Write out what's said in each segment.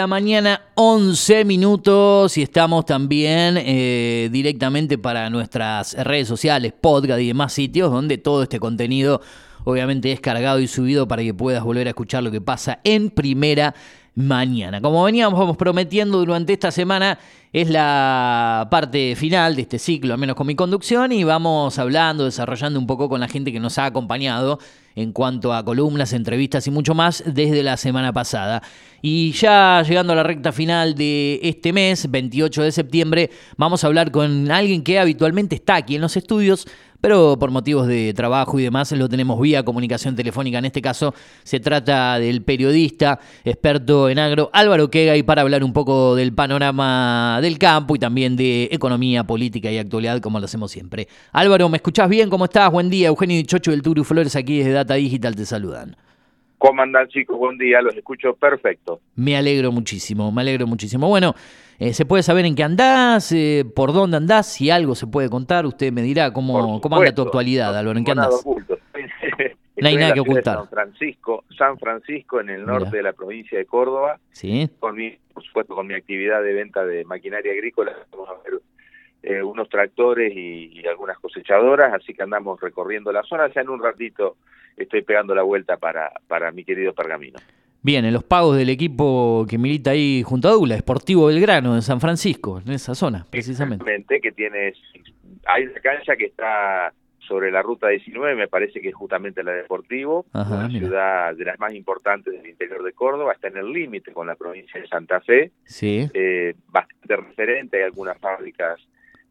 la mañana, 11 minutos y estamos también eh, directamente para nuestras redes sociales, podcast y demás sitios donde todo este contenido obviamente es cargado y subido para que puedas volver a escuchar lo que pasa en primera mañana. Como veníamos prometiendo durante esta semana, es la parte final de este ciclo, al menos con mi conducción, y vamos hablando, desarrollando un poco con la gente que nos ha acompañado en cuanto a columnas, entrevistas y mucho más desde la semana pasada. Y ya llegando a la recta final de este mes, 28 de septiembre, vamos a hablar con alguien que habitualmente está aquí en los estudios, pero por motivos de trabajo y demás lo tenemos vía comunicación telefónica. En este caso se trata del periodista experto en agro Álvaro Quega y para hablar un poco del panorama del campo y también de economía, política y actualidad como lo hacemos siempre. Álvaro, ¿me escuchás bien? ¿Cómo estás? Buen día. Eugenio Chocho del Turu Flores aquí desde Data Digital te saludan. ¿Cómo andan chicos? Buen día, los escucho perfecto. Me alegro muchísimo, me alegro muchísimo. Bueno, eh, ¿se puede saber en qué andás? Eh, ¿Por dónde andás? Si algo se puede contar, usted me dirá cómo, cómo anda tu actualidad, Álvaro, ¿en qué andás? no hay nada que ocultar. San Francisco, San Francisco, en el norte de la provincia de Córdoba. Sí. Con mi, por supuesto, con mi actividad de venta de maquinaria agrícola. Vamos a ver eh, unos tractores y, algunas cosechadoras, así que andamos recorriendo la zona. Ya en un ratito estoy pegando la vuelta para, para mi querido Pergamino. Bien, en los pagos del equipo que milita ahí junto a Dula, Esportivo Belgrano, en San Francisco, en esa zona, precisamente. Exactamente, que tiene, hay una cancha que está sobre la ruta 19, me parece que es justamente la Deportivo, una ciudad de las más importantes del interior de Córdoba, está en el límite con la provincia de Santa Fe, sí. eh, bastante referente, hay algunas fábricas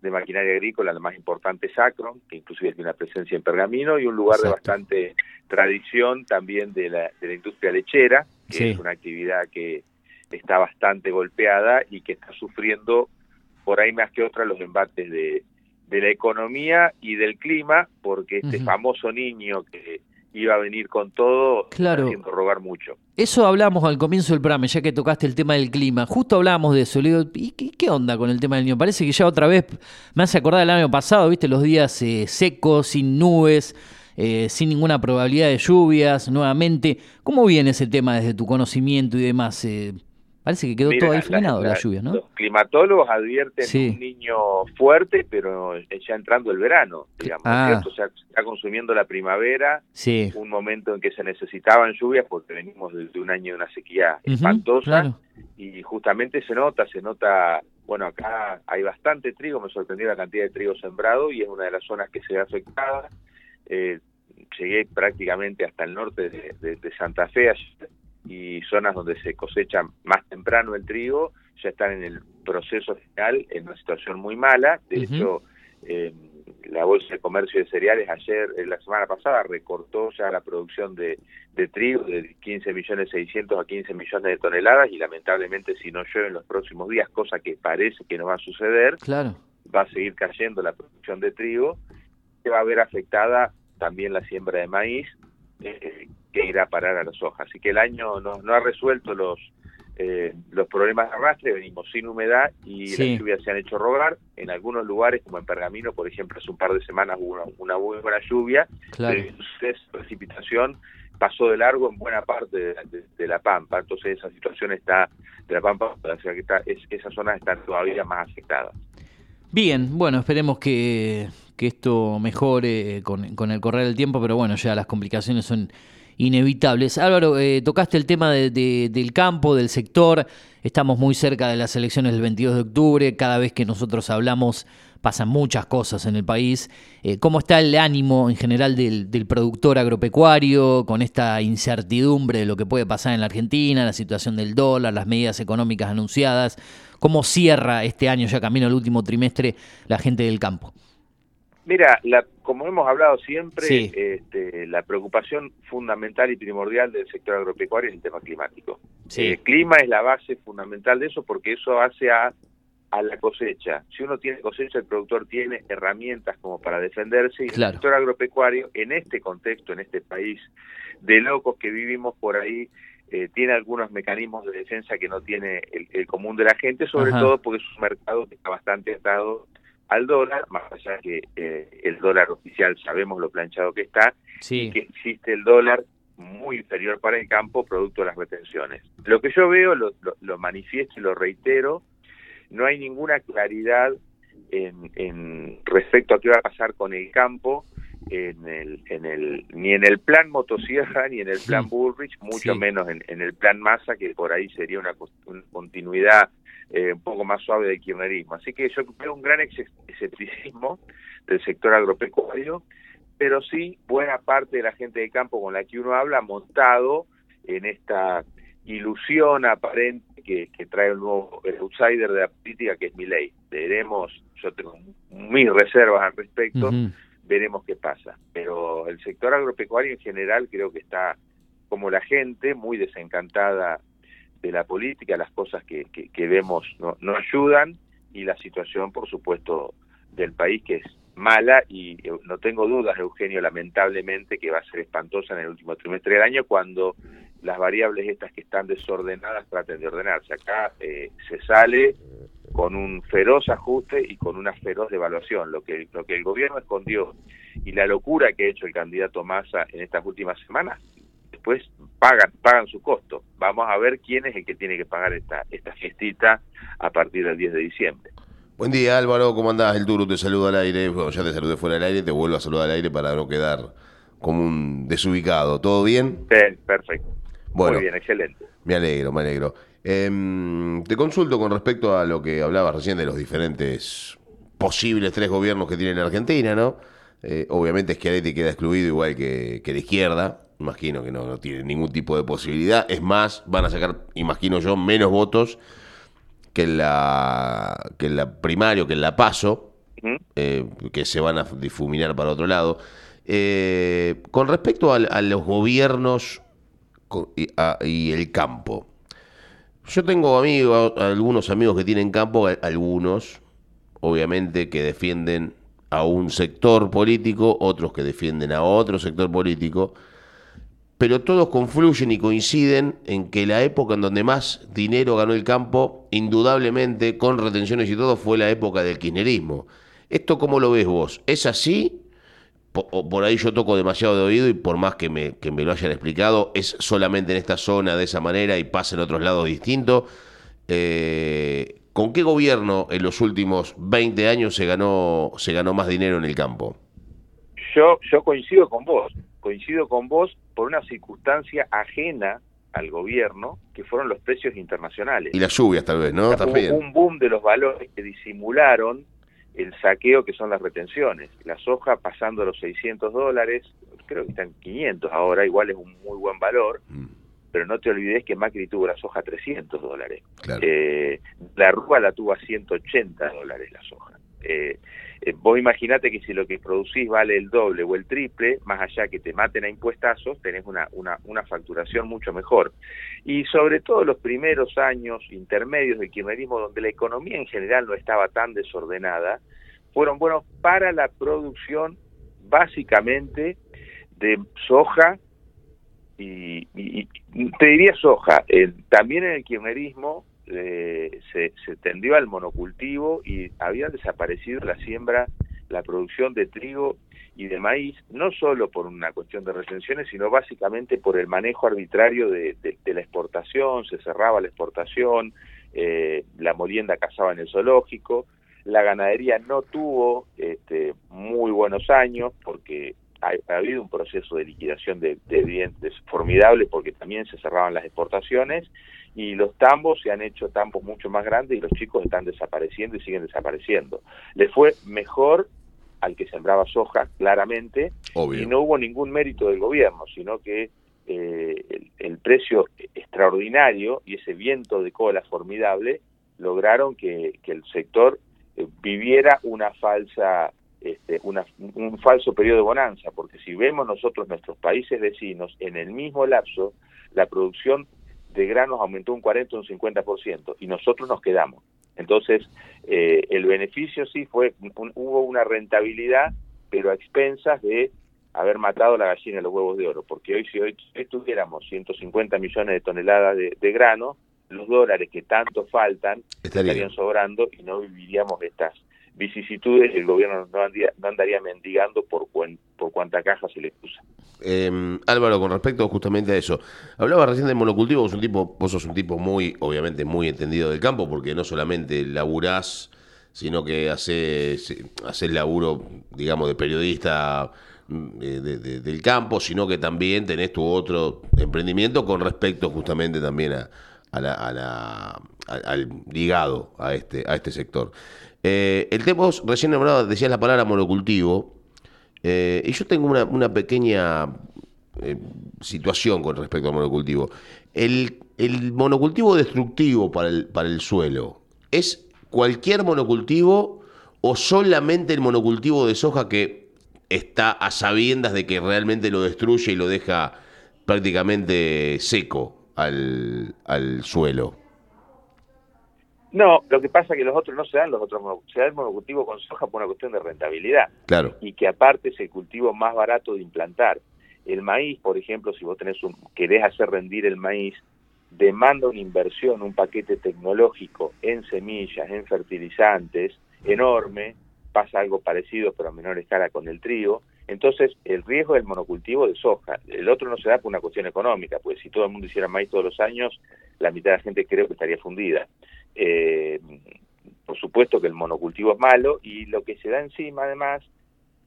de maquinaria agrícola, la más importante es Acron, que inclusive tiene una presencia en Pergamino, y un lugar de bastante tradición también de la, de la industria lechera, que es una actividad que está bastante golpeada y que está sufriendo por ahí más que otra los embates de, de la economía y del clima, porque este famoso niño que iba a venir con todo, claro. haciendo rogar mucho. Eso hablamos al comienzo del programa, ya que tocaste el tema del clima. Justo hablábamos de eso. Le digo, ¿y qué, onda con el tema del niño? Parece que ya otra vez me hace acordar del año pasado, ¿viste? Los días eh, secos, sin nubes, eh, sin ninguna probabilidad de lluvias, nuevamente. ¿Cómo viene ese tema desde tu conocimiento y demás? Eh, Parece que quedó todo ahí frenado la, lluvia, ¿no? Los climatólogos advierten un niño fuerte, pero ya entrando el verano, digamos, ah. O sea, está consumiendo la primavera, un momento en que se necesitaban lluvias porque venimos desde un año de una sequía espantosa y justamente se nota, se nota, bueno, acá hay bastante trigo, me sorprendió la cantidad de trigo sembrado y es una de las zonas que se ve afectada. Eh, llegué prácticamente hasta el norte de, de Santa Fe ayer y zonas donde se cosecha más temprano el trigo ya están en el proceso final en una situación muy mala. De hecho, eh, la Bolsa de Comercio de Cereales ayer, eh, la semana pasada, recortó ya la producción de, trigo de 15 millones 600 a 15 millones de toneladas y lamentablemente si no llueve en los próximos días, cosa que parece que no va a suceder, claro. va a seguir cayendo la producción de trigo, que va a ver afectada también la siembra de maíz, eh, que irá a parar a las hojas. Así que el año no, no ha resuelto los eh, los problemas de arrastre, venimos sin humedad y las lluvias se han hecho rogar. En algunos lugares, como en Pergamino, por ejemplo, hace un par de semanas hubo una, muy buena lluvia, claro. pero precipitación pasó de largo en buena parte de, la Pampa, entonces esa situación está, de la Pampa, o sea que está, es, esas zonas están todavía más afectadas. Bien, bueno, esperemos que, que esto mejore con, con el correr del tiempo, pero bueno, ya las complicaciones son inevitables. Álvaro, eh, tocaste el tema del campo, del sector, estamos muy cerca de las elecciones del 22 de octubre, cada vez que nosotros hablamos pasan muchas cosas en el país. Eh, ¿Cómo está el ánimo en general del, productor agropecuario con esta incertidumbre de lo que puede pasar en la Argentina, la situación del dólar, las medidas económicas anunciadas? ¿Cómo cierra este año, ya camino al último trimestre, la gente del campo? Mira, la, como hemos hablado siempre, este, la preocupación fundamental y primordial del sector agropecuario es el tema climático. El clima es la base fundamental de eso porque eso hace a, a la cosecha. Si uno tiene cosecha, el productor tiene herramientas como para defenderse y el sector agropecuario, en este contexto, en este país de locos que vivimos por ahí, eh, tiene algunos mecanismos de defensa que no tiene el, común de la gente, sobre todo porque es un mercado que está bastante atado al dólar, más allá que eh, el dólar oficial sabemos lo planchado que está, y que existe el dólar muy inferior para el campo producto de las retenciones. Lo que yo veo, lo, lo, manifiesto y lo reitero, no hay ninguna claridad en, respecto a qué va a pasar con el campo en el, en el, ni en el plan motosierra ni en el plan Bullrich, mucho menos en, el plan Massa, que por ahí sería una, continuidad eh, un poco más suave del kirchnerismo. Así que yo veo un gran escepticismo del sector agropecuario pero sí buena parte de la gente de campo con la que uno habla montado en esta ilusión aparente que, trae el nuevo outsider de la política que es mi ley. Veremos, yo tengo mis reservas al respecto, veremos qué pasa. Pero el sector agropecuario en general creo que está como la gente muy desencantada de la política, las cosas que, que, vemos no, no ayudan y la situación, por supuesto, del país que es mala y eh, no tengo dudas, Eugenio, lamentablemente, que va a ser espantosa en el último trimestre del año cuando las variables estas que están desordenadas traten de ordenarse. Acá eh, se sale con un feroz ajuste y con una feroz devaluación. Lo que, lo que el gobierno escondió y la locura que ha hecho el candidato Massa en estas últimas semanas, después pagan, pagan su costo. Vamos a ver quién es el que tiene que pagar esta, esta fiestita a partir del 10 de diciembre. Buen día Álvaro, ¿cómo andás? El Turu te saluda al aire, bueno, ya te saludé fuera del aire, te vuelvo a saludar al aire para no quedar como un desubicado. ¿Todo bien? perfecto. Bueno, Muy bien, excelente. Me alegro, me alegro. Em, te consulto con respecto a lo que hablabas recién de los diferentes posibles tres gobiernos que tiene Argentina, ¿no? Eh, obviamente Schiaretti queda excluido igual que, que la izquierda, imagino que no, no tiene ningún tipo de posibilidad. Es más, van a sacar, imagino yo, menos votos que la, que la primario, que la paso, eh, que se van a difuminar para otro lado. Eh, con respecto a, los gobiernos y, el campo, yo tengo amigos, algunos amigos que tienen campo, algunos, obviamente, que defienden a un sector político, otros que defienden a otro sector político pero todos confluyen y coinciden en que la época en donde más dinero ganó el campo, indudablemente, con retenciones y todo, fue la época del kirchnerismo. ¿Esto cómo lo ves vos? ¿Es así? O por ahí yo toco demasiado de oído y por más que me, que me lo hayan explicado, es solamente en esta zona de esa manera y pasa en otros lados distintos. Eh, ¿Con qué gobierno en los últimos 20 años se ganó, se ganó más dinero en el campo? Yo, yo coincido con vos coincido con vos por una circunstancia ajena al gobierno, que fueron los precios internacionales. Y las lluvias tal vez, ¿no? Hubo un boom de los valores que disimularon el saqueo que son las retenciones. La soja pasando los 600 dólares, creo que están 500 ahora, igual es un muy buen valor, mm. Pero no te olvides que Macri tuvo la soja a 300 dólares. Eh, la Rúa la tuvo a 180 dólares la soja. Eh, eh, vos imaginate que si lo que producís vale el doble o el triple, más allá que te maten a impuestazos, tenés una, una, una facturación mucho mejor. Y sobre todo los primeros años intermedios del kirchnerismo, donde la economía en general no estaba tan desordenada, fueron buenos para la producción básicamente de soja y, te diría soja. también en el kirchnerismo eh, se, se, tendió al monocultivo y había desaparecido la siembra, la producción de trigo y de maíz, no solo por una cuestión de retenciones, sino básicamente por el manejo arbitrario de, la exportación, se cerraba la exportación, eh, la molienda cazaba en el zoológico, la ganadería no tuvo este, muy buenos años porque ha, habido un proceso de liquidación de, dientes formidable porque también se cerraban las exportaciones y los tambos se han hecho tambos mucho más grandes y los chicos están desapareciendo y siguen desapareciendo. Le fue mejor al que sembraba soja, claramente, y no hubo ningún mérito del gobierno, sino que eh, el, precio extraordinario y ese viento de cola formidable lograron que, el sector eh, viviera una falsa este, un falso periodo de bonanza, porque si vemos nosotros nuestros países vecinos, en el mismo lapso, la producción de granos aumentó un 40 o un 50% y nosotros nos quedamos. Entonces, eh, el beneficio sí fue, hubo una rentabilidad, pero a expensas de haber matado la gallina y los huevos de oro, porque hoy si hoy tuviéramos 150 millones de toneladas de, grano, los dólares que tanto faltan estarían sobrando y no viviríamos estas vicisitudes el gobierno no andaría, mendigando por, por cuánta caja se le usa. Em, Álvaro, con respecto justamente a eso, hablaba recién del monocultivo, vos, un tipo, vos sos un tipo muy, obviamente, muy entendido del campo, porque no solamente laburás, sino que haces, haces laburo, digamos, de periodista mm, del campo, sino que también tenés tu otro emprendimiento con respecto justamente también a, la, al ligado a este, a este sector. Eh, el tema, vos recién nombrado, decías la palabra monocultivo, eh, y yo tengo una, pequeña eh, situación con respecto al monocultivo. El, monocultivo destructivo para el, para el suelo, ¿es cualquier monocultivo o solamente el monocultivo de soja que está a sabiendas de que realmente lo destruye y lo deja prácticamente seco al, al suelo? No, lo que pasa es que los otros no se dan, los otros se da el monocultivo con soja por una cuestión de rentabilidad. Claro. Y que aparte es el cultivo más barato de implantar. El maíz, por ejemplo, si vos tenés un, querés hacer rendir el maíz, demanda una inversión, un paquete tecnológico en semillas, en fertilizantes, enorme, pasa algo parecido pero a menor escala con el trigo, entonces el riesgo del monocultivo de soja, el otro no se da por una cuestión económica, pues si todo el mundo hiciera maíz todos los años, la mitad de la gente creo que estaría fundida. Eh, por supuesto que el monocultivo es malo y lo que se da encima además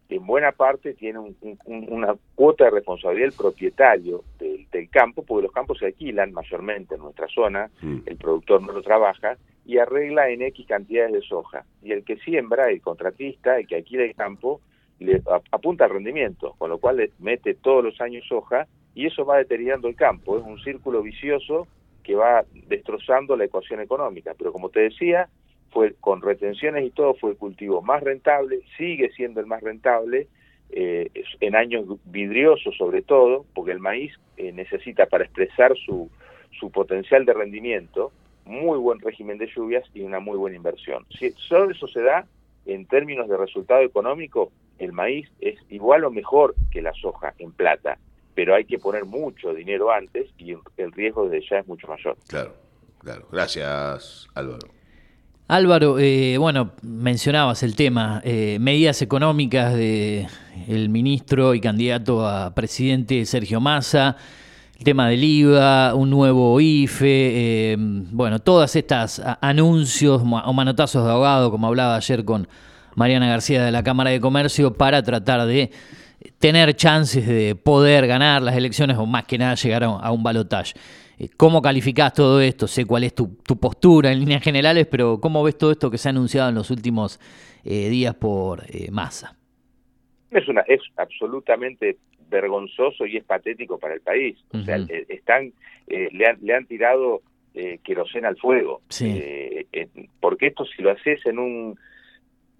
en buena parte tiene una cuota de responsabilidad el propietario del, campo, porque los campos se alquilan mayormente en nuestra zona, mm. el productor no lo trabaja y arregla en X cantidades de soja. Y el que siembra, el contratista, el que alquila el campo, le apunta al rendimiento, con lo cual le mete todos los años soja y eso va deteriorando el campo. Es un círculo vicioso que va destrozando la ecuación económica. Pero como te decía, fue con retenciones y todo fue el cultivo más rentable, sigue siendo el más rentable, eh, en años vidriosos sobre todo, porque el maíz eh, necesita para expresar su, su potencial de rendimiento, muy buen régimen de lluvias y una muy buena inversión. Si solo eso se da, en términos de resultado económico, el maíz es igual o mejor que la soja en plata pero hay que poner mucho dinero antes y el riesgo desde ya es mucho mayor. Claro, claro. Gracias, Álvaro. Álvaro, eh, bueno, mencionabas el tema, eh, medidas económicas de el ministro y candidato a presidente Sergio Massa, el tema del IVA, un nuevo IFE, eh, bueno, todas estas anuncios o manotazos de ahogado, como hablaba ayer con Mariana García de la Cámara de Comercio, para tratar de tener chances de poder ganar las elecciones o más que nada llegar a, un balotaje. Eh, ¿Cómo calificás todo esto? Sé cuál es tu, postura en líneas generales, pero ¿cómo ves todo esto que se ha anunciado en los últimos eh, días por eh, Massa? Es, una, es absolutamente vergonzoso y es patético para el país. O sea, están, le, han, le han tirado querosena al fuego. porque esto si lo haces en un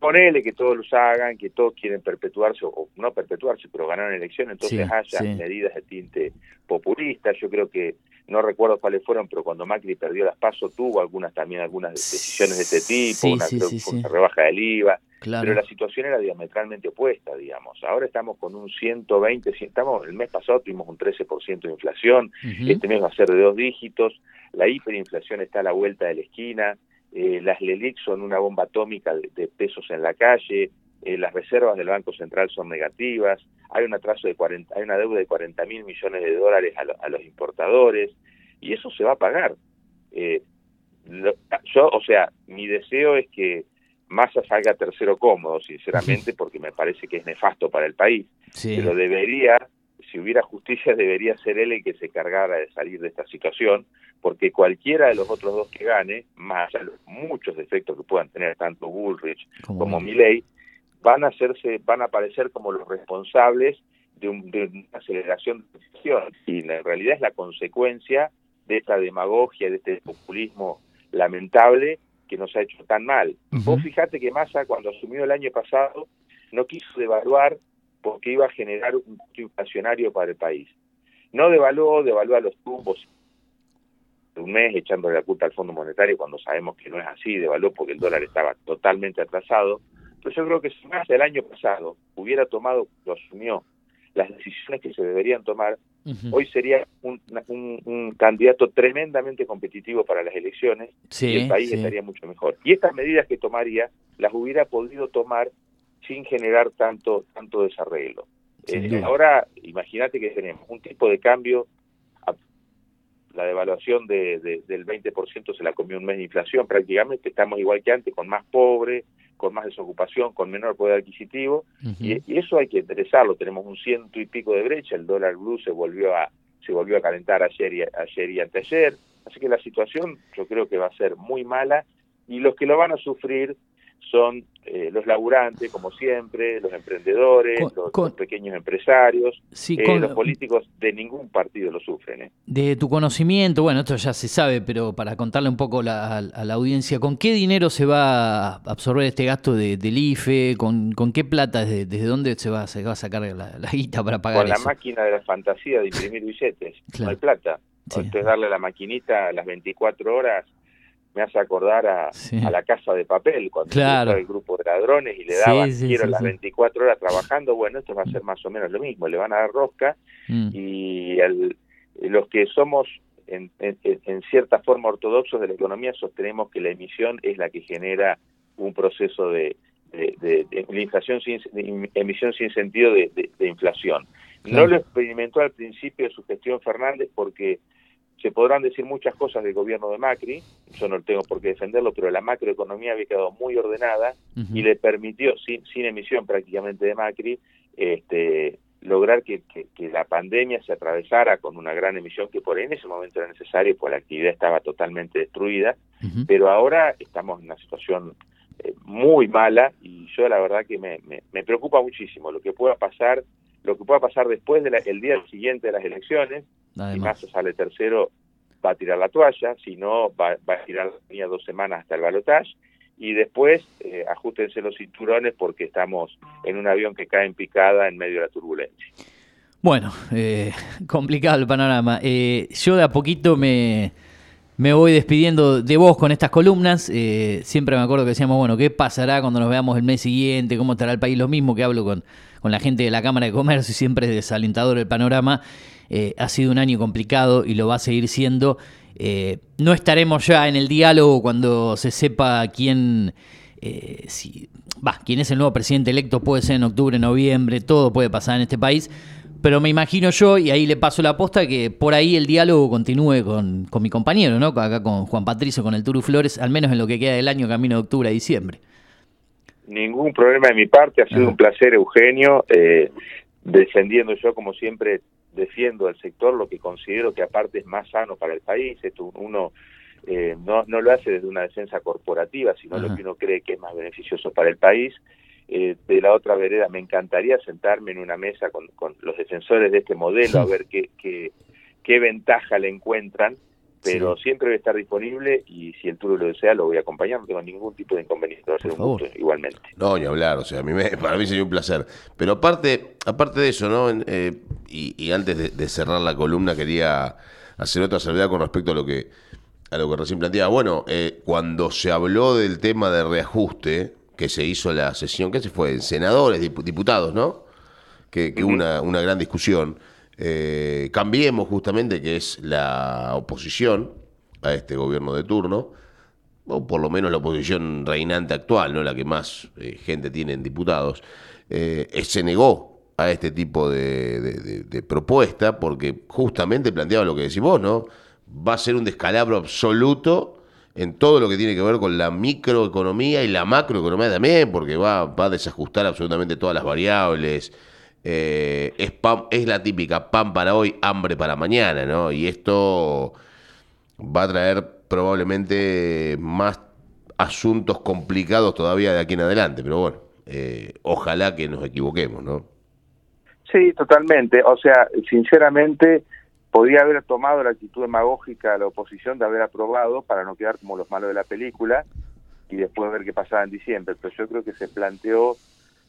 ponele que todos los hagan, que todos quieren perpetuarse, o no perpetuarse, pero ganar una elección, entonces haya medidas de tinte populista. Yo creo que, no recuerdo cuáles fueron, pero cuando Macri perdió las pasos tuvo algunas también algunas decisiones de este tipo, una, rebaja del IVA, pero la situación era diametralmente opuesta, digamos. Ahora estamos con un 120, estamos, el mes pasado tuvimos un 13% de inflación, este mes va a ser de dos dígitos, la hiperinflación está a la vuelta de la esquina, eh, las LELIC son una bomba atómica de, pesos en la calle, eh, las reservas del Banco Central son negativas, hay un atraso de 40, hay una deuda de 40 mil millones de dólares a, los importadores, y eso se va a pagar. Eh, yo, o sea, mi deseo es que Massa salga tercero cómodo, sinceramente, porque me parece que es nefasto para el país, pero debería si hubiera justicia debería ser él el que se cargara de salir de esta situación, porque cualquiera de los otros dos que gane, más allá de los muchos defectos que puedan tener tanto Bullrich como, Milley, van a hacerse, van a aparecer como los responsables de, una aceleración de decisión y en realidad es la consecuencia de esta demagogia, de este populismo lamentable que nos ha hecho tan mal. Vos fijate que Massa cuando asumió el año pasado no quiso devaluar porque iba a generar un inflacionario para el país. No devaluó, devaluó a los tumbos un mes echándole la culpa al Fondo Monetario cuando sabemos que no es así, devaluó porque el dólar estaba totalmente atrasado. Pero yo creo que si más el año pasado hubiera tomado, lo asumió, las decisiones que se deberían tomar, hoy sería un, candidato tremendamente competitivo para las elecciones y el país estaría mucho mejor. Y estas medidas que tomaría las hubiera podido tomar sin generar tanto, tanto desarreglo. Eh, ahora, imagínate que tenemos un tipo de cambio, la devaluación de, del 20% se la comió un mes de inflación, prácticamente estamos igual que antes, con más pobres, con más desocupación, con menor poder adquisitivo, y, eso hay que interesarlo, tenemos un ciento y pico de brecha, el dólar blue se volvió a se volvió a calentar ayer y, ayer y anteayer, así que la situación yo creo que va a ser muy mala, y los que lo van a sufrir son eh, los laburantes, como siempre, los emprendedores, los, pequeños empresarios, eh, los políticos de ningún partido lo sufren. ¿eh? De tu conocimiento, bueno, esto ya se sabe, pero para contarle un poco a la audiencia, ¿con qué dinero se va a absorber este gasto de, del IFE? ¿Con, con qué plata? ¿Desde, dónde se va, se va a sacar la, guita para pagar Con la máquina de la fantasía de imprimir billetes, no hay plata. Entonces darle la maquinita a las 24 horas me hace acordar a, la casa de papel, cuando claro. el grupo de ladrones y le daban quiero las 24 horas trabajando, bueno, esto va a ser más o menos lo mismo, le van a dar rosca mm. y los que somos en, en, cierta forma ortodoxos de la economía sostenemos que la emisión es la que genera un proceso de, de, inflación sin, emisión sin sentido de, inflación. No lo experimentó al principio de su gestión Fernández porque se podrán decir muchas cosas del gobierno de Macri, yo no tengo por qué defenderlo, pero la macroeconomía había quedado muy ordenada y le permitió, sin, sin emisión prácticamente de Macri, este, lograr que, la pandemia se atravesara con una gran emisión que por ahí en ese momento era necesario, pues la actividad estaba totalmente destruida, pero ahora estamos en una situación eh, muy mala y yo la verdad que me, me, preocupa muchísimo lo que pueda pasar, lo que pueda pasar después del día siguiente de las elecciones, si Massa sale tercero, va a tirar la toalla, si no, va, a tirar la línea dos semanas hasta el balotaje, y después eh, ajustense los cinturones porque estamos en un avión que cae en picada en medio de la turbulencia. Bueno, eh, complicado el panorama. Eh, yo de a poquito me, me voy despidiendo de vos con estas columnas. Eh, siempre me acuerdo que decíamos, bueno, ¿qué pasará cuando nos veamos el mes siguiente? ¿Cómo estará el país? Lo mismo que hablo con, con la gente de la Cámara de Comercio y siempre es desalentador el panorama. Eh, ha sido un año complicado y lo va a seguir siendo. Eh, no estaremos ya en el diálogo cuando se sepa quién, eh, si, quién es el nuevo presidente electo, puede ser en octubre, noviembre, todo puede pasar en este país. Pero me imagino yo, y ahí le paso la aposta, que por ahí el diálogo continúe con, mi compañero, ¿no? Acá con Juan Patricio, con el Turu Flores, al menos en lo que queda del año, camino de octubre a diciembre. Ningún problema de mi parte, ha sido un placer, Eugenio, defendiendo yo, como siempre, defiendo el sector, lo que considero que aparte es más sano para el país. Esto uno eh, no, no lo hace desde una defensa corporativa, sino lo que uno cree que es más beneficioso para el país. Eh, de la otra vereda, me encantaría sentarme en una mesa con, con los defensores de este modelo a ver qué, qué, qué ventaja le encuentran pero siempre voy a estar disponible y si el Turo lo desea lo voy a acompañar, no tengo ningún tipo de inconveniente, va a ser un gusto igualmente. No, ni hablar, o sea, a mí me, para mí sería un placer. Pero aparte, aparte de eso, ¿no? Eh, y, antes de, cerrar la columna quería hacer otra salvedad con respecto a lo que a lo que recién planteaba. Bueno, eh, cuando se habló del tema de reajuste, que se hizo la sesión, ¿qué se fue? Senadores, diputados, ¿no? Que, hubo una, una gran discusión. Eh, cambiemos justamente, que es la oposición a este gobierno de turno, o por lo menos la oposición reinante actual, no la que más eh, gente tiene en diputados, eh, se negó a este tipo de, propuesta porque justamente planteaba lo que decís vos, ¿no? Va a ser un descalabro absoluto en todo lo que tiene que ver con la microeconomía y la macroeconomía también, porque va, va a desajustar absolutamente todas las variables, eh, es, es la típica pan para hoy, hambre para mañana, ¿no? Y esto va a traer probablemente más asuntos complicados todavía de aquí en adelante, pero bueno, eh, ojalá que nos equivoquemos, ¿no? Sí, totalmente. O sea, sinceramente, podría haber tomado la actitud demagógica de la oposición de haber aprobado para no quedar como los malos de la película y después ver qué pasaba en diciembre. Pero yo creo que se planteó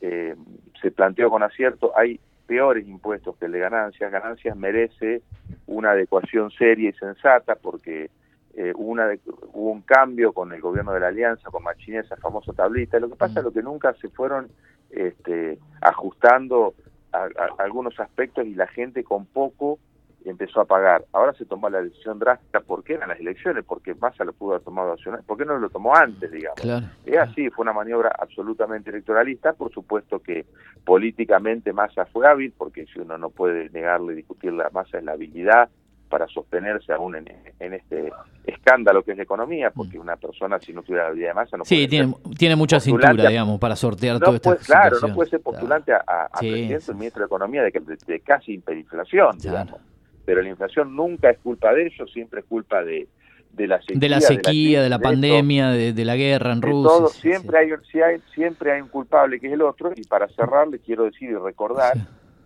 eh, se planteó con acierto, hay peores impuestos que el de ganancias. Ganancias merece una adecuación seria y sensata porque eh, hubo, una hubo un cambio con el gobierno de la Alianza, con Machín, esa famosa tablita. Lo que pasa es lo que nunca se fueron este, ajustando a, algunos aspectos y la gente con poco empezó a pagar. Ahora se tomó la decisión drástica porque eran las elecciones, porque Massa lo pudo haber tomado ¿Por qué no lo tomó antes, digamos? Es así, fue una maniobra absolutamente electoralista. Por supuesto que políticamente Massa fue hábil, porque si uno no puede negarle, discutirle a Massa es la habilidad para sostenerse aún en, este escándalo que es la economía, porque una persona si no tuviera la habilidad de masa no sí, tiene, tiene mucha cintura, digamos, para sortear todo esto. Claro, no puede ser postulante a, presidente del ministro de Economía de, de, casi hiperinflación, digamos pero la inflación nunca es culpa de ellos, siempre es culpa de, de la sequía, de la, sequía, de la, pandemia, de, la guerra en Rusia. siempre, Hay, hay, siempre hay un culpable que es el otro, y para cerrar le quiero decir y recordar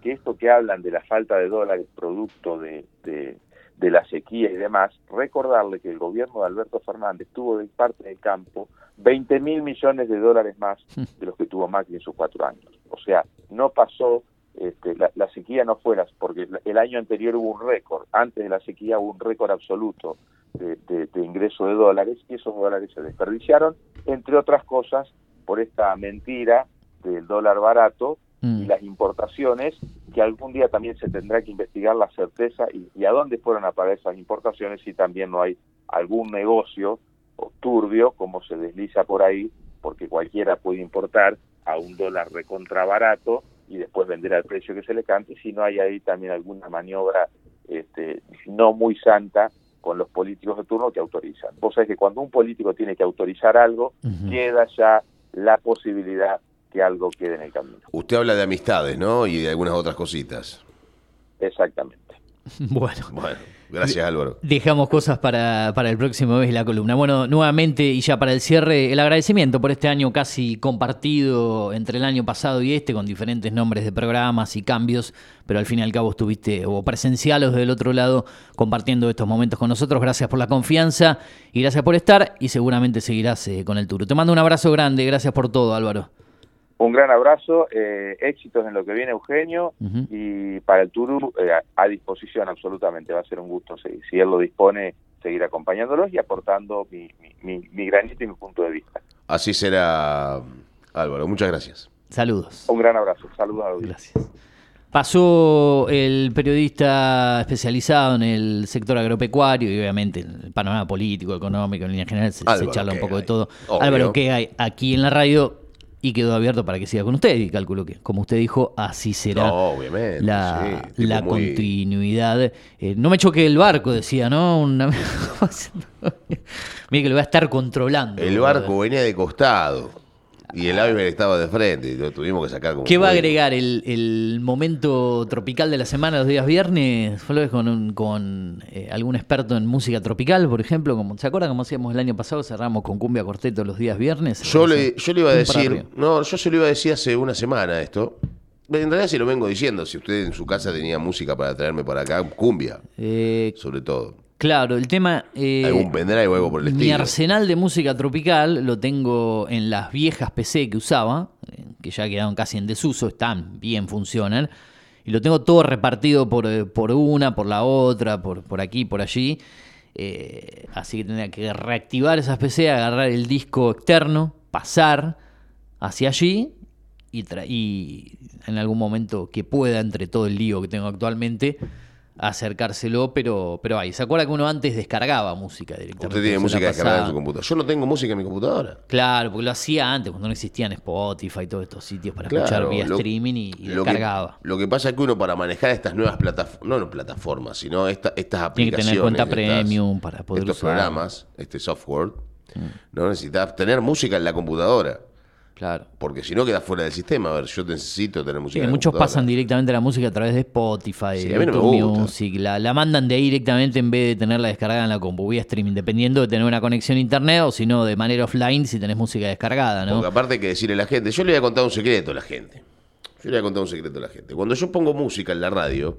que esto que hablan de la falta de dólares producto de, de, la sequía y demás, recordarle que el gobierno de Alberto Fernández tuvo de parte del campo 20 mil millones de dólares más de los que tuvo Macri en sus cuatro años. O sea, no pasó este, la, sequía no fuera, porque el año anterior hubo un récord, antes de la sequía hubo un récord absoluto de, ingreso de dólares y esos dólares se desperdiciaron, entre otras cosas, por esta mentira del dólar barato y mm. las importaciones, que algún día también se tendrá que investigar la certeza y, a dónde fueron a parar esas importaciones si también no hay algún negocio o turbio, como se desliza por ahí, porque cualquiera puede importar a un dólar recontra barato y después vender al precio que se le cante, si no hay ahí también alguna maniobra este, no muy santa con los políticos de turno que autorizan. Vos sabés que cuando un político tiene que autorizar algo, queda ya la posibilidad que algo quede en el camino. Usted habla de amistades, ¿no? Y de algunas otras cositas. Exactamente. Bueno. Bueno. Gracias, Álvaro. Dejamos cosas para, para el próximo mes la columna. Bueno, nuevamente y ya para el cierre, el agradecimiento por este año casi compartido entre el año pasado y este, con diferentes nombres de programas y cambios, pero al fin y al cabo estuviste o presencial o del otro lado compartiendo estos momentos con nosotros. Gracias por la confianza y gracias por estar y seguramente seguirás eh, con el tour. Te mando un abrazo grande, gracias por todo, Álvaro. Un gran abrazo, eh, éxitos en lo que viene Eugenio y para el Turu eh, a disposición absolutamente, va a ser un gusto si, si él lo dispone seguir acompañándolos y aportando mi, mi, granito y mi punto de vista. Así será Álvaro, muchas gracias. Saludos. Un gran abrazo, saludos a Gracias. Pasó el periodista especializado en el sector agropecuario y obviamente en el panorama político, económico, en línea general, se, charla un poco de todo. Álvaro, ¿qué hay? Aquí en la radio y quedó abierto para que siga con usted. Y calculo que, como usted dijo, así será la, la continuidad. Eh, no me choque el barco, decía, ¿no? Una... Mira que lo va a estar controlando. El barco venía de costado. Y el iceberg estaba de frente y lo tuvimos que sacar como. ¿Qué va a agregar? ¿El, momento tropical de la semana, los días viernes? ¿Fue con, con eh, algún experto en música tropical, por ejemplo? Como, ¿Se acuerdan cómo hacíamos el año pasado? Cerramos con Cumbia Corteto los días viernes. Yo le, yo le iba a decir. No, yo se lo iba a decir hace una semana esto. En realidad sí lo vengo diciendo. Si usted en su casa tenía música para traerme para acá, cumbia. Eh, sobre todo. Claro, el tema. Eh, Algún pendrive o algo por el estilo. Mi arsenal de música tropical lo tengo en las viejas PC que usaba, eh, que ya quedaron casi en desuso, están bien, funcionan. Y lo tengo todo repartido por, eh, por una, por la otra, por, por aquí, por allí. Eh, así que tendría que reactivar esas PC, agarrar el disco externo, pasar hacia allí y, y en algún momento que pueda, entre todo el lío que tengo actualmente acercárselo, pero, pero ahí. ¿Se acuerda que uno antes descargaba música directamente? Usted tiene música descargada en su computadora. Yo no tengo música en mi computadora. Claro, porque lo hacía antes, cuando no existían Spotify y todos estos sitios para escuchar vía streaming y, descargaba. lo que pasa es que uno para manejar estas nuevas plataformas, no, plataformas, sino estas aplicaciones. Tiene que tener cuenta premium para poder estos programas, este software, mm. no necesitas tener música en la computadora. Claro. Porque si no queda fuera del sistema. A ver, yo necesito tener música. muchos pasan directamente la música a través de Spotify, de Music. La, mandan de ahí directamente en vez de tenerla descargada en la compu vía streaming, dependiendo de tener una conexión a internet o si no, de manera offline si tenés música descargada, ¿no? Porque aparte hay que decirle a la gente, yo le voy a contar un secreto a la gente. Yo le voy a contar un secreto a la gente. Cuando yo pongo música en la radio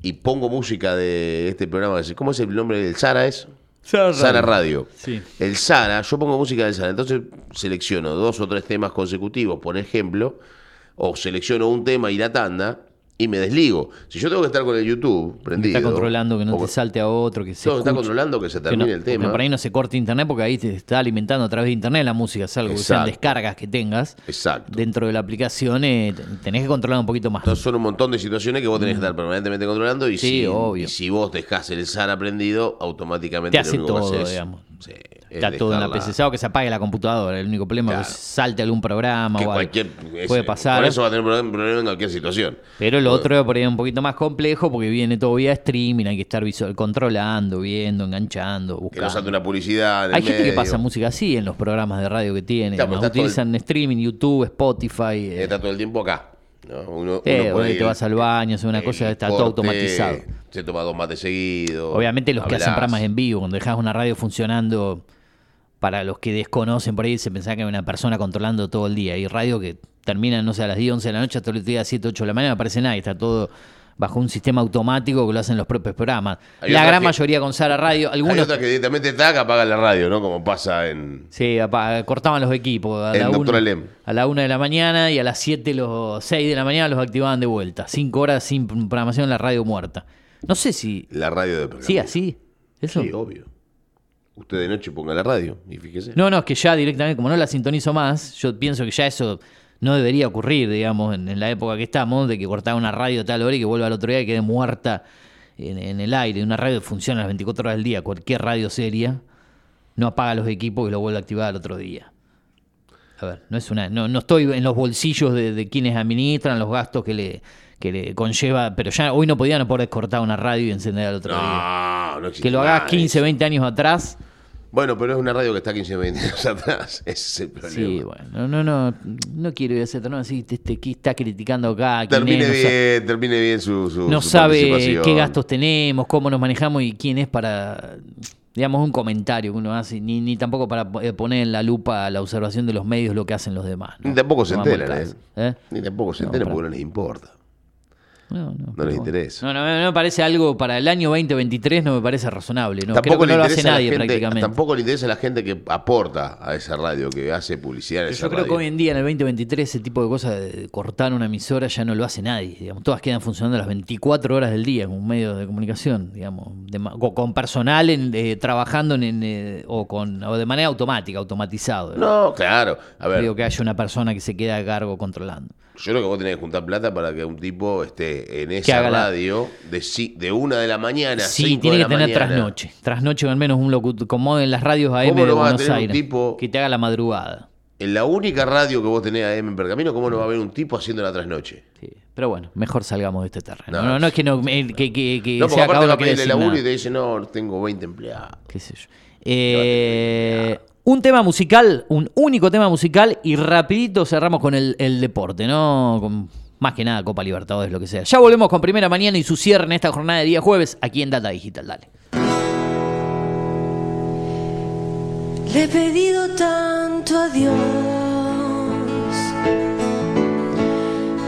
y pongo música de este programa, ¿cómo es el nombre del Sara? Es? Sara Radio. El Sara, yo pongo música del Sara, entonces selecciono dos o tres temas consecutivos, por ejemplo, o selecciono un tema y la tanda, y me desligo. Si yo tengo que estar con el YouTube prendido. Está controlando que no te salte a otro, que se. está controlando que se termine el tema. Por ahí no se corte internet porque ahí te está alimentando a través de internet la música, salvo que sean descargas que tengas. Exacto. Dentro de la aplicación eh, tenés que controlar un poquito más. Entonces son un montón de situaciones que vos tenés que estar permanentemente controlando y, sí, si, obvio. y si vos dejás el SAR aprendido, automáticamente te hace todo, digamos. Sí. Está todo en la PC, o que se apague la computadora. El único problema es que salte algún programa o cualquier, Puede pasar. Por eso va a tener problema en cualquier situación. Pero lo otro por ahí es un poquito más complejo porque viene todo vía streaming, hay que estar visual, controlando, viendo, enganchando, buscando. Que no salte una publicidad. hay gente que pasa música así en los programas de radio que tienen. utilizan streaming, YouTube, Spotify. Está todo el tiempo acá. Uno, te vas al baño, es una cosa, está todo automatizado. Se toma dos mates seguidos. Obviamente los que hacen programas en vivo, cuando dejas una radio funcionando para los que desconocen por ahí, se pensaba que hay una persona controlando todo el día. Y radio que termina, no sé, a las 10, 11 de la noche, hasta el día 7, 8 de la mañana, no aparece nadie, está todo bajo un sistema automático que lo hacen los propios programas. la gran mayoría con Sara Radio. Algunos... Hay otras que directamente taca, apagan la radio, ¿no? Como pasa en... Sí, cortaban los equipos. A, la a la 1 de la mañana y a las 7, los 6 de la mañana los activaban de vuelta. 5 horas sin programación en la radio muerta. No sé si... La radio de Sí, así. ¿Eso? Sí, obvio usted de noche ponga la radio y fíjese. No, no, es que ya directamente, como no la sintonizo más, yo pienso que ya eso no debería ocurrir, digamos, en, la época que estamos, de que cortaba una radio tal hora y que vuelva al otro día y quede muerta en, el aire. Una radio funciona las 24 horas del día, cualquier radio seria no apaga los equipos y lo vuelve a activar al otro día. A ver, no es una, no, no estoy en los bolsillos de, quienes administran los gastos que le, que le conlleva, pero ya hoy no podían poder cortar una radio y encender al otro día. No que lo hagas 15, 20 años atrás bueno, pero es una radio que está 15 20 años atrás. Ese es el problema. Sí, bueno, no, no, no quiero ir a ese tono así, este, que está criticando acá. Termine, bien, termine bien su, su No sabe qué gastos tenemos, cómo nos manejamos y quién es para, digamos, un comentario que uno hace, ni, ni tampoco para eh, poner en la lupa la observación de los medios lo que hacen los demás. Ni tampoco se enteran, ¿eh? ¿eh? Ni tampoco se enteran porque no les importa. No, no, no les interesa. No, no, me parece algo para el año 2023, no me parece razonable. ¿no? Tampoco le no lo hace nadie prácticamente. Tampoco le interesa a la gente que aporta a esa radio, que hace publicidad en Yo creo que hoy en día, en el 2023, ese tipo de cosas de cortar una emisora ya no lo hace nadie. Digamos. Todas quedan funcionando las 24 horas del día con un medio de comunicación, digamos, con personal en, eh, trabajando en, eh, o, con, o de manera automática, automatizado. No, claro. A ver. Digo que haya una persona que se quede a cargo controlando. Yo creo que vos tenés que juntar plata para que un tipo esté en esa radio de, de una de la mañana a sí, tiene que tener trasnoche. Trasnoche al menos un locutor, como en las radios AM de Buenos Aires. Tipo, que te haga la madrugada. En la única radio que vos tenés AM en Pergamino, ¿cómo no va a haber un tipo haciendo la trasnoche? Sí, pero bueno, mejor salgamos de este terreno. No, no, es que no, que, que, que no, porque aparte va a pedirle laburo y te dice, no, tengo 20 empleados. Qué sé yo. Eh, un tema musical, un único tema musical y rapidito cerramos con el, deporte, ¿no? Con, más que nada Copa Libertadores, lo que sea. Ya volvemos con Primera Mañana y su cierre en esta jornada de día jueves aquí en Data Digital. Dale. Le he pedido tanto a Dios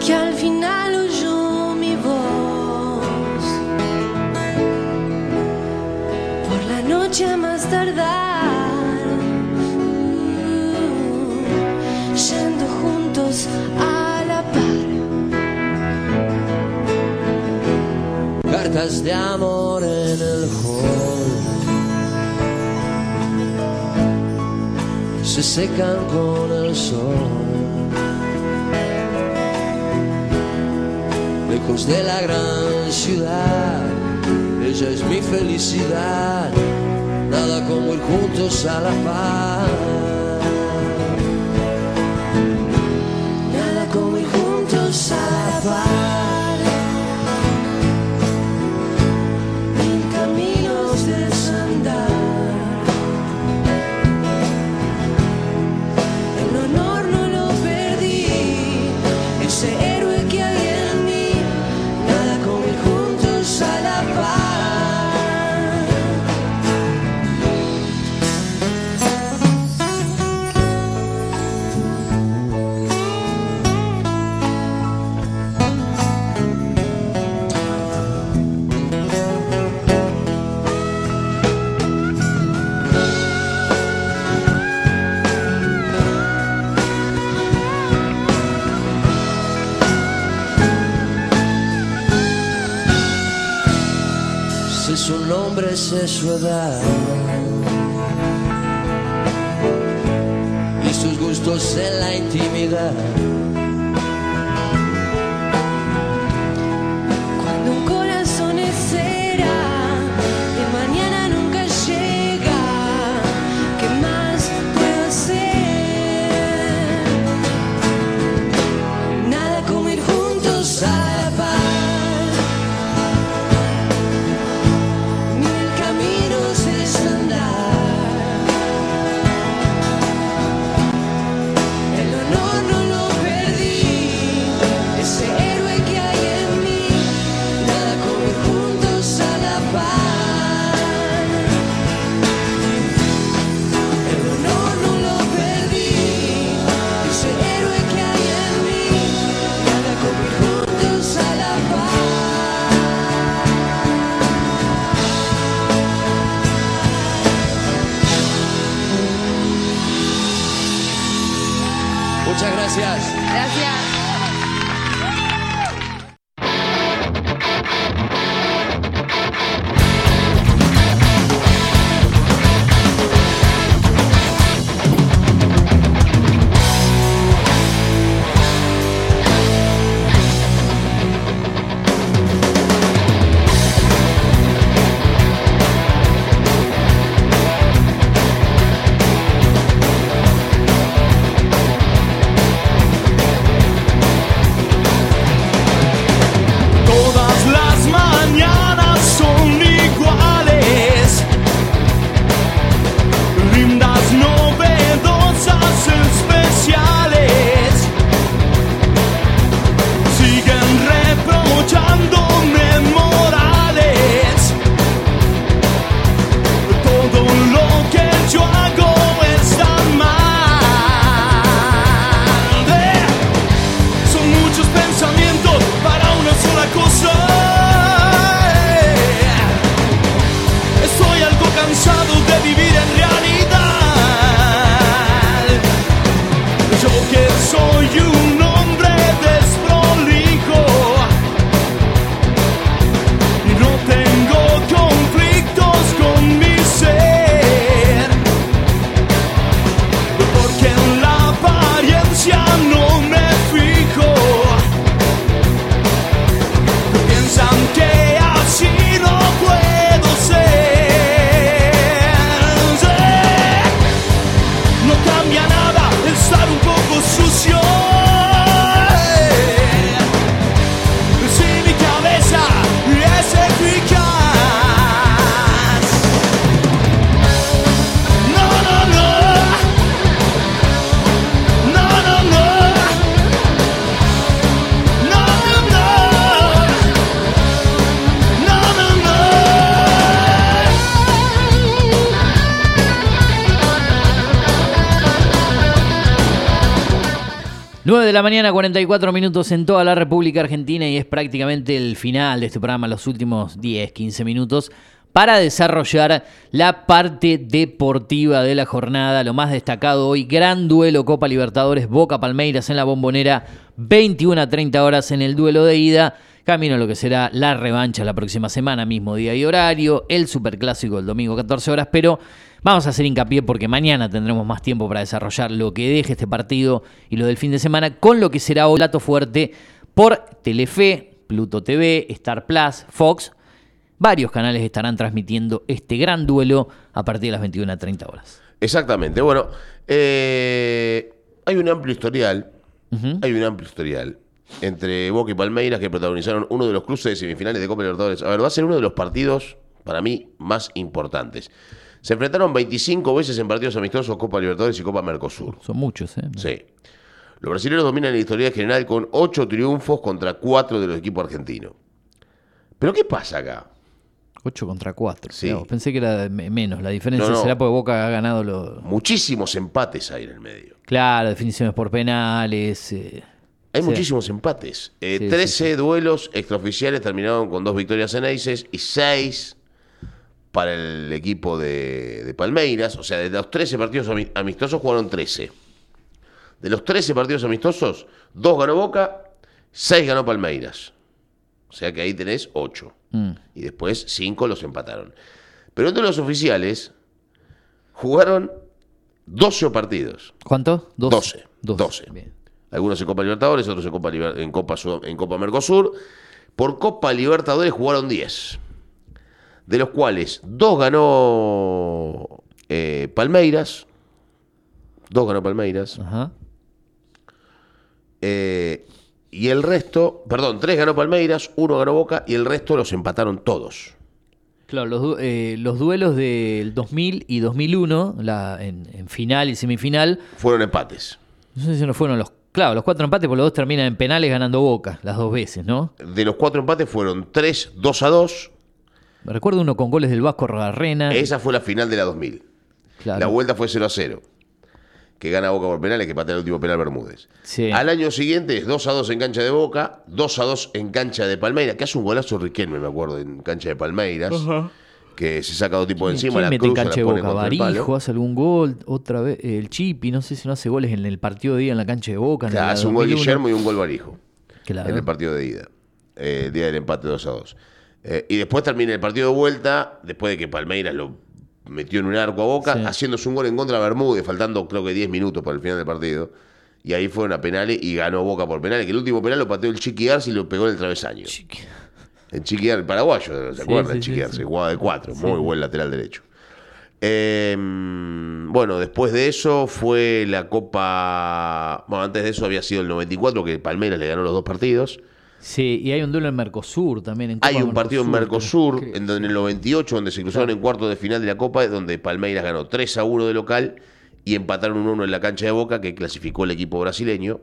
que al final oyó mi voz. Por la noche más tardar a De amor en el hall se secan con el sol. Lejos de la gran ciudad, ella es mi felicidad, nada como ir juntos a la paz. Su edad. Y sus gustos en la intimidad. Mañana, 44 minutos en toda la República Argentina y es prácticamente el final de este programa, los últimos 10, 15 minutos, para desarrollar la parte deportiva de la jornada. Lo más destacado hoy, gran duelo Copa Libertadores, Boca Palmeiras en la bombonera, 21 a 30 horas en el duelo de ida. Camino a lo que será la revancha la próxima semana, mismo día y horario, el superclásico el domingo 14 horas, pero Vamos a hacer hincapié porque mañana tendremos más tiempo para desarrollar lo que deje este partido y lo del fin de semana con lo que será un plato fuerte por Telefe, Pluto TV, Star Plus, Fox. Varios canales estarán transmitiendo este gran duelo a partir de las 21 a 30 horas. Exactamente. Bueno, eh, hay un amplio historial. Hay un amplio historial entre Boca y Palmeiras que protagonizaron uno de los cruces de semifinales de Copa Libertadores. A ver, va a ser uno de los partidos, para mí, más importantes. Se enfrentaron 25 veces en partidos amistosos Copa Libertadores y Copa Mercosur. Son muchos, ¿eh? Sí. Los brasileños dominan la historia general con 8 triunfos contra 4 de los equipos argentinos. ¿Pero qué pasa acá? 8 contra 4. Sí. pensé que era menos. La diferencia será porque Boca ha ganado los. Muchísimos empates hay en el medio. Claro, definiciones por penales. Eh, hay muchísimos empates. 13 eh, duelos extraoficiales terminaron con 2 victorias en Aces y 6 para el equipo de, Palmeiras. O sea, de los 13 partidos amistosos jugaron 13. De los 13 partidos amistosos, 2 ganó Boca, 6 ganó Palmeiras. O sea que ahí tenés 8. Mm. Y después 5 los empataron. Pero entre los oficiales jugaron 12 partidos. ¿Cuántos? 12. 12. Algunos en Copa Libertadores, otros en Copa, en, Copa, en Copa Mercosur. Por Copa Libertadores jugaron 10. De los cuales dos ganó eh, Palmeiras. Dos ganó Palmeiras. Ajá. Eh, y el resto, perdón, tres ganó Palmeiras, uno ganó Boca y el resto los empataron todos. Claro, los, eh, los duelos del 2000 y 2001, la, en, final y semifinal. Fueron empates. No sé si no fueron los. Claro, los cuatro empates, por los dos terminan en penales ganando Boca, las dos veces, ¿no? De los cuatro empates fueron tres 2 a 2. Me recuerdo uno con goles del Vasco Garrena. Esa fue la final de la 2000. La vuelta fue 0 a 0 que gana Boca por penales, que patea el último penal Bermúdez. Al año siguiente es 2 a 2 en cancha de Boca, 2 a 2 en cancha de Palmeiras, que hace un golazo Riquelme, me acuerdo, en cancha de Palmeiras. Que se saca dos tipos de encima, la mete en cancha de Boca? Barijo, hace algún gol, otra vez, el Chipi, no sé si no hace goles en el partido de ida en la cancha de Boca. hace un gol Guillermo y un gol Barijo. En el partido de ida. Eh, el día del empate 2 a 2. Eh, y después termina el partido de vuelta, después de que Palmeiras lo metió en un arco a Boca, haciéndose un gol en contra de Bermúdez, faltando creo que 10 minutos para el final del partido. Y ahí fueron a penales y ganó Boca por penales, que el último penal lo pateó el Chiqui Arce y lo pegó en el travesaño. Chiqui. El Chiqui Arce, el paraguayo, ¿se acuerdan? el Chiqui Arce, jugaba de cuatro, muy buen lateral derecho. Em, bueno, después de eso fue la Copa. Bueno, antes de eso había sido el 94, que Palmeiras le ganó los dos partidos. Sí, y hay un duelo en Mercosur también. En hay un partido en Mercosur, en, donde, en el 98, donde se cruzaron en cuartos de final de la Copa, donde Palmeiras ganó 3 a 1 de local y empataron 1 1 en la cancha de Boca, que clasificó el equipo brasileño.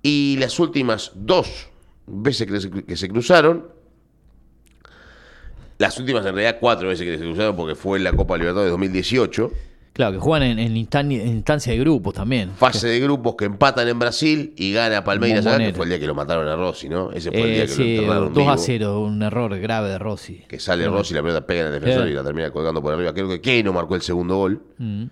Y las últimas dos veces que se, cruzaron, las últimas en realidad cuatro veces que se cruzaron, porque fue en la Copa Libertadores de 2018 Claro, que juegan en, instancia de grupos también. Fase de grupos que empatan en Brasil y gana Palmeiras que fue el día que lo mataron a Rossi, ¿no? Ese fue el día eh, que lo enterraron 2 a 0, un error grave de Rossi. Que sale Rossi, la pelota pega en el defensor y la termina colgando por arriba. Creo que Keno marcó el segundo gol. Mm,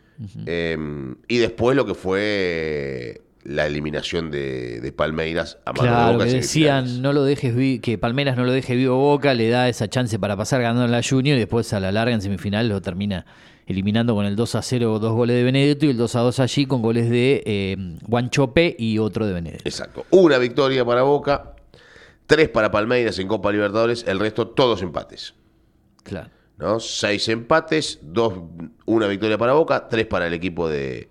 em, y después lo que fue la eliminación de, Palmeiras a mano claro, Boca. Que decían, no lo dejes que Palmeiras no lo deje vivo Boca, le da esa chance para pasar ganando en la Junior y después a la larga en semifinal lo termina eliminando con el 2 a 0 dos goles de Benedetto y el 2 a 2 allí con goles de eh, Guanchope y otro de Benedetto. Exacto. Una victoria para Boca, tres para Palmeiras en Copa Libertadores, el resto todos empates. Claro. ¿no? Seis empates, dos, una victoria para Boca, tres para el equipo de,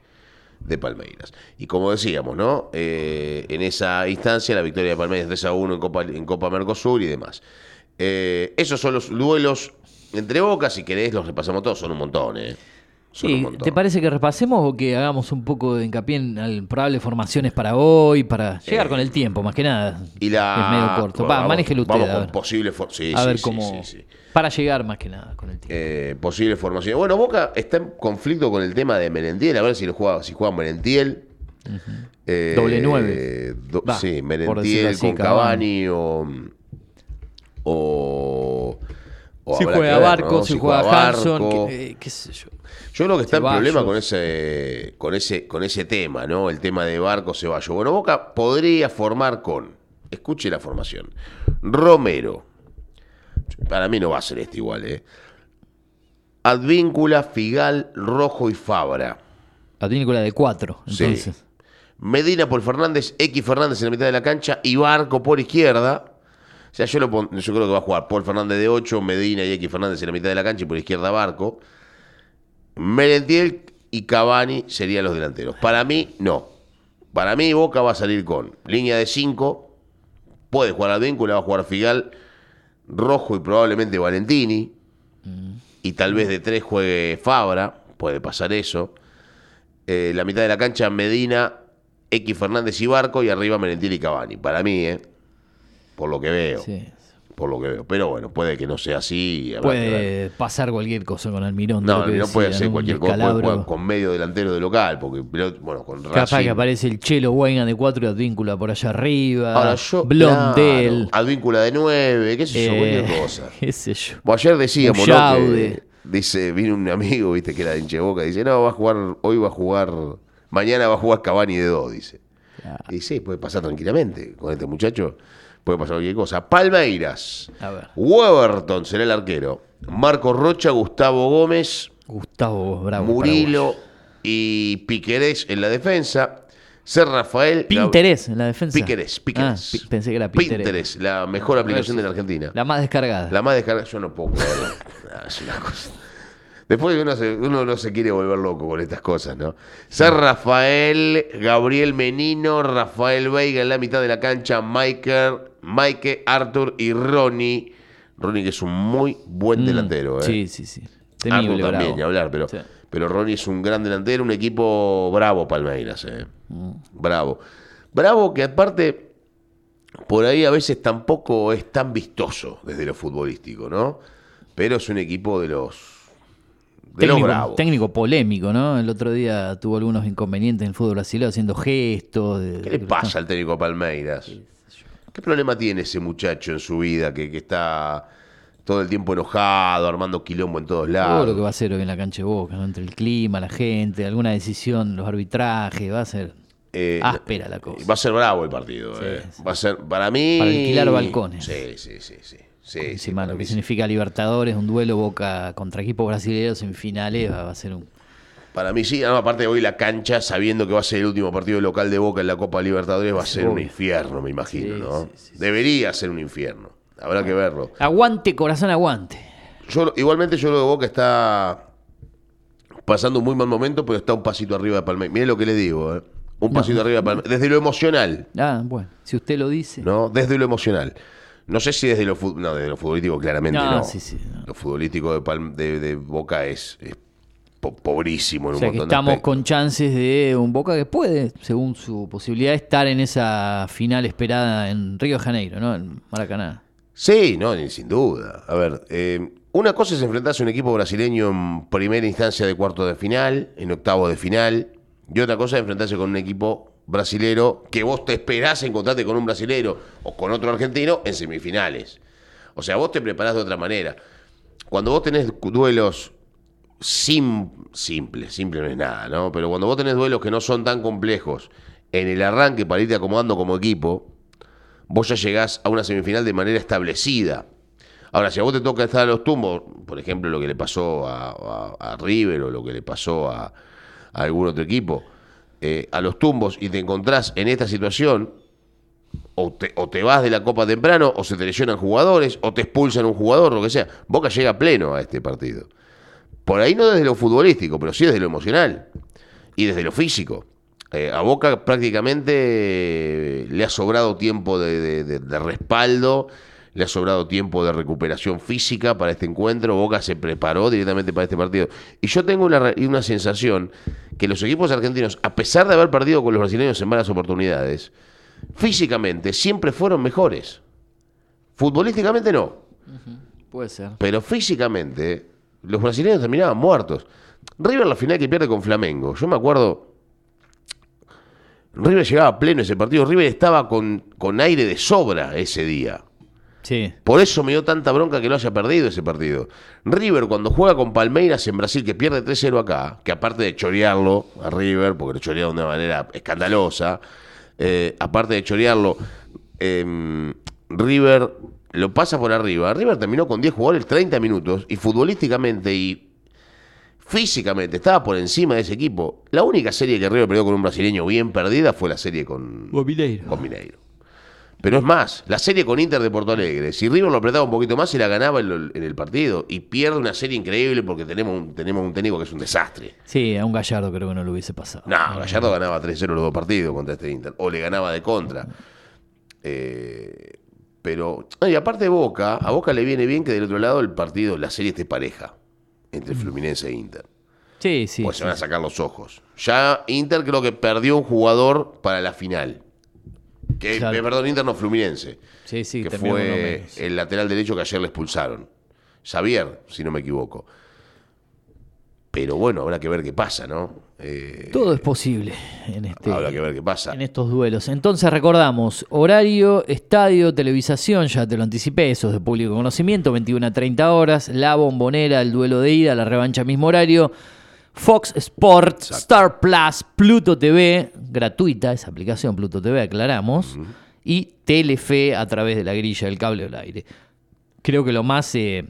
Palmeiras. Y como decíamos, ¿no? Eh, en esa instancia la victoria de Palmeiras 3 a 1 en Copa, en Copa Mercosur y demás. Eh, esos son los duelos entre bocas, si querés, los repasamos todos, son un montón, ¿eh? Sí, ¿Te parece que repasemos o que hagamos un poco de hincapié en probables formaciones para hoy, para llegar con el tiempo, más que nada? Y la... Es medio corto. Va, manéjelo usted. Vamos a ver. posible sí, a ver cómo... Para llegar más que nada con el tiempo. Eh, posible formación. Bueno, Boca está en conflicto con el tema de Merentiel, a ver si lo juega, si juega. Eh, Doble nueve. sí, Merentiel con Cavani o, o si juega Barco, si, juega, Hanson, qué, sé yo. Yo creo que está en problema con ese, con ese, con ese tema, ¿no? El tema de Barco Ceballos. Bueno, Boca podría formar con, escuche la formación, Romero. Para mí no va a ser este igual, ¿eh? Advíncula, Figal, Rojo y Fabra. Advíncula de cuatro, entonces. Medina por Fernández, X Fernández en la mitad de la cancha y Barco por izquierda. O sea, yo, lo yo creo que va a jugar Paul Fernández de 8, Medina y X Fernández en la mitad de la cancha y por izquierda Barco. Merentiel y Cavani serían los delanteros. Para mí, no. Para mí, Boca va a salir con línea de 5. Puede jugar al vínculo, va a jugar Figal, Rojo y probablemente Valentini. Y tal vez de 3 juegue Fabra. Puede pasar eso. Eh, la mitad de la cancha, Medina, X Fernández y Barco. Y arriba Merentiel y Cavani. Para mí, ¿eh? Por lo que veo. Por lo que veo. Pero bueno, puede que no sea así. Puede pasar cualquier cosa con Almirón. No, no puede ser cualquier cosa. con medio delantero de local. Porque, bueno, con Capaz que aparece el Chelo Guayna de 4 y Advíncula por allá arriba. Ahora yo. Blondel. Advíncula de 9. ¿Qué sé yo? cualquier eh, cosa. ¿Qué sé yo? ayer decíamos, ¿no? Que, dice, vino un amigo, viste, que era de Hincheboca. Dice, no, va a jugar, hoy va a jugar. Mañana va a jugar Cavani de 2, dice. Y sí, puede pasar tranquilamente con este muchacho. Puede pasar cualquier cosa. Palmeiras. A ver. Weberton será el arquero. Marco Rocha, Gustavo Gómez. Gustavo Bravo. Murilo y Piquerés en la defensa. Ser Rafael. Pinterés en la defensa. Piquerés, Piquerés. Ah, pensé que era Pinterés. Pinterés, la mejor aplicación de la Argentina. La más descargada. La más descargada, yo no puedo creerlo. es una cosa. Después uno, uno no se quiere volver loco con estas cosas, ¿no? Ser Rafael, Gabriel Menino, Rafael Veiga en la mitad de la cancha, Michael, Mike, Arthur y Ronnie. Ronnie que es un muy buen mm, delantero, ¿eh? Sí, sí, sí. Temible, Arthur también, ni hablar, pero, pero Ronnie es un gran delantero, un equipo bravo, Palmeiras, ¿eh? Mm. Bravo. Bravo que aparte, por ahí a veces tampoco es tan vistoso desde lo futbolístico, ¿no? Pero es un equipo de los técnico, técnico, polémico, ¿no? El otro día tuvo algunos inconvenientes en el fútbol brasileño haciendo gestos. ¿Qué le pasa al técnico Palmeiras? ¿Qué problema tiene ese muchacho en su vida que, está todo el tiempo enojado, armando quilombo en todos lados? Todo lo que va a ser hoy en la cancha de Boca, entre el clima, la gente, alguna decisión, los arbitrajes, va a ser eh, áspera la cosa. Va a ser bravo el partido. Eh. Va a ser, para mí... Para alquilar balcones. Sí, sí, sí, sí. Sí, lo que significa Libertadores, un duelo Boca contra equipos brasileños en finales, va, a ser un... Para mí sí, aparte hoy la cancha, sabiendo que va a ser el último partido local de Boca en la Copa Libertadores, va a ser un infierno, me imagino, ¿no? Debería ser un infierno, habrá que verlo. Aguante, corazón, aguante. Yo, igualmente yo lo de Boca está pasando un muy mal momento, pero está un pasito arriba de Palmeiras. Mire lo que le digo, ¿eh? Un pasito arriba de Palmeiras. Desde lo emocional. Ah, bueno, si usted lo dice. No, desde lo emocional. No sé si desde lo, no, desde lo futbolístico, claramente no. Lo futbolístico de, de, Boca es, pobrísimo en o sea que estamos con chances de un Boca que puede, según su posibilidad, estar en esa final esperada en Río de Janeiro, ¿no? En Maracaná. Sí, no, sin duda. A ver, eh, una cosa es enfrentarse a un equipo brasileño en primera instancia de cuarto de final, en octavo de final, y otra cosa es enfrentarse con un equipo brasilero que vos te esperás encontrarte con un brasilero o con otro argentino en semifinales. O sea, vos te preparás de otra manera. Cuando vos tenés duelos simples, simple no es nada, ¿no? Pero cuando vos tenés duelos que no son tan complejos en el arranque para irte acomodando como equipo, vos ya llegás a una semifinal de manera establecida. Ahora, si a vos te toca estar a los tumbos, por ejemplo, lo que le pasó a, River o lo que le pasó a algún otro equipo, eh, a los tumbos y te encontrás en esta situación, o te, o te, vas de la copa temprano, o se te lesionan jugadores, o te expulsan un jugador, lo que sea. Boca llega pleno a este partido. Por ahí no desde lo futbolístico, pero sí desde lo emocional y desde lo físico. Eh, a Boca prácticamente le ha sobrado tiempo de respaldo le ha sobrado tiempo de recuperación física para este encuentro, Boca se preparó directamente para este partido. Y yo tengo una, una sensación que los equipos argentinos, a pesar de haber perdido con los brasileños en malas oportunidades, físicamente siempre fueron mejores. Futbolísticamente no. Puede ser. Pero físicamente, los brasileños terminaban muertos. River la final que pierde con Flamengo. Yo me acuerdo. River llegaba pleno ese partido. River estaba con, con aire de sobra ese día. Por eso me dio tanta bronca que lo haya perdido ese partido. River, cuando juega con Palmeiras en Brasil, que pierde 3-0 acá, que aparte de chorearlo a River, porque lo chorearon de una manera escandalosa, eh, aparte de chorearlo, em, River lo pasa por arriba. River terminó con 10 jugadores 30 minutos y futbolísticamente y físicamente estaba por encima de ese equipo. La única serie que River perdió con un brasileño bien perdida fue la serie con, con Mineiro. Con Mineiro. Pero es más, la serie con Inter de Porto Alegre, si River lo apretaba un poquito más, se la ganaba en, el partido. Y pierde una serie increíble porque tenemos un, tenemos un técnico que es un desastre. Sí, a un Gallardo creo que no lo hubiese pasado. No, Gallardo ganaba 3-0 los dos partidos contra este Inter. O le ganaba de contra. Eh, pero, y aparte de Boca, a Boca le viene bien que del otro lado el partido, la serie esté pareja entre Fluminense e Inter. Sí, sí. Pues se van a sacar los ojos. Ya Inter creo que perdió un jugador para la final. Que, Perdón, Inter Fluminense. Sí, sí, que fue el lateral derecho que ayer le expulsaron. Xavier, si no me equivoco. Pero bueno, habrá que ver qué pasa, ¿no? Eh, Todo es posible en este. Habrá que ver qué pasa. En estos duelos. Entonces recordamos: horario, estadio, televisación, ya te lo anticipé, eso es de público conocimiento, 21 a 30 horas. La bombonera, el duelo de ida, la revancha mismo horario. Fox Sports, Star Plus, Pluto TV, gratuita esa aplicación Pluto TV, aclaramos. y Telefe a través de la grilla del cable del aire. Creo que lo más eh,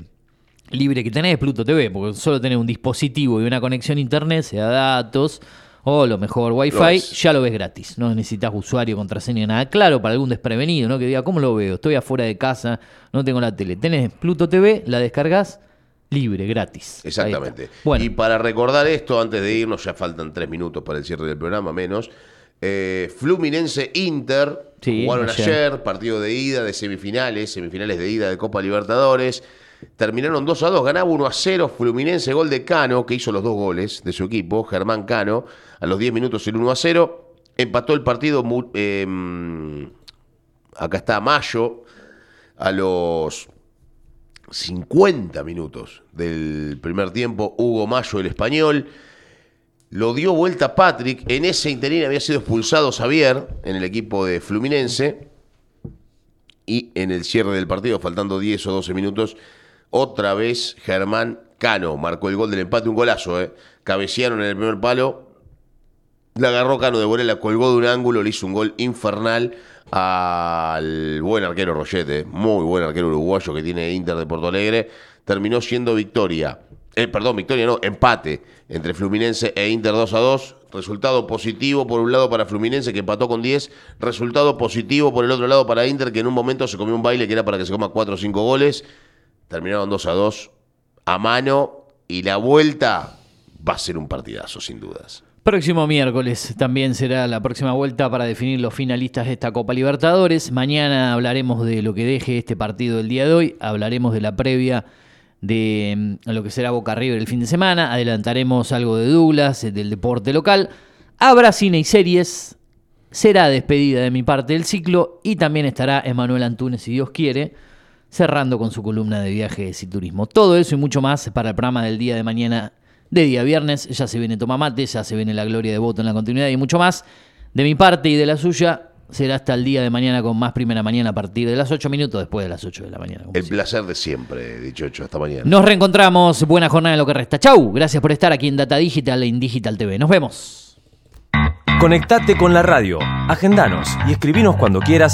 libre que tenés es Pluto TV, porque solo tenés un dispositivo y una conexión a internet, sea datos o lo mejor Wi-Fi, ya lo ves gratis. No necesitas usuario, contraseña, nada. Claro, para algún desprevenido, ¿no? Que diga, ¿cómo lo veo? Estoy afuera de casa, no tengo la tele. Tenés Pluto TV, la descargas libre, gratis. Exactamente. Y para recordar esto, antes de irnos, ya faltan tres minutos para el cierre del programa, menos. Eh, Fluminense Inter jugaron ayer. partido de ida de semifinales, semifinales de ida de Copa Libertadores. Terminaron 2 a 2, ganaba 1 a 0 Fluminense, gol de Cano, que hizo los dos goles de su equipo, Germán Cano, a los 10 minutos el 1 a 0. Empató el partido, em, acá está Mayo, a los 50 minutos del primer tiempo, Hugo Mayo, el español. Lo dio vuelta Patrick. En ese interín había sido expulsado Xavier en el equipo de Fluminense. Y en el cierre del partido, faltando 10 o 12 minutos, otra vez Germán Cano marcó el gol del empate, un golazo, ¿eh? Cabecearon en el primer palo. La agarró Cano de vuelta, la colgó de un ángulo, le hizo un gol infernal al buen arquero Rollete, muy buen arquero uruguayo que tiene Inter de Porto Alegre. Terminó siendo victoria eh, perdón, victoria no, empate entre Fluminense e Inter 2 a 2. Resultado positivo por un lado para Fluminense que empató con 10. Resultado positivo por el otro lado para Inter que en un momento se comió un baile que era para que se coma 4 o 5 goles. Terminaron 2 a 2 a mano y la vuelta va a ser un partidazo sin dudas. Próximo miércoles también será la próxima vuelta para definir los finalistas de esta Copa Libertadores. Mañana hablaremos de lo que deje este partido del día de hoy. Hablaremos de la previa de mm, lo que será Boca River el fin de semana. Adelantaremos algo de Douglas, eh, del deporte local. Habrá cine y series. Será despedida de mi parte del ciclo y también estará Emanuel Antunes, si Dios quiere, cerrando con su columna de viajes y turismo. Todo eso y mucho más para el programa del día de mañana, de día viernes. Ya se viene Tomamate, ya se viene la gloria de voto en la continuidad y mucho más. De mi parte y de la suya, será hasta el día de mañana con más primera mañana a partir de las 8 minutos después de las 8 de la mañana. El placer de siempre, dicho hecho, hasta mañana. Nos reencontramos, buena jornada en lo que resta. Chau, gracias por estar aquí en Data Digital e Indigital TV. Nos vemos. Conectate con la radio, agendanos y escribinos cuando quieras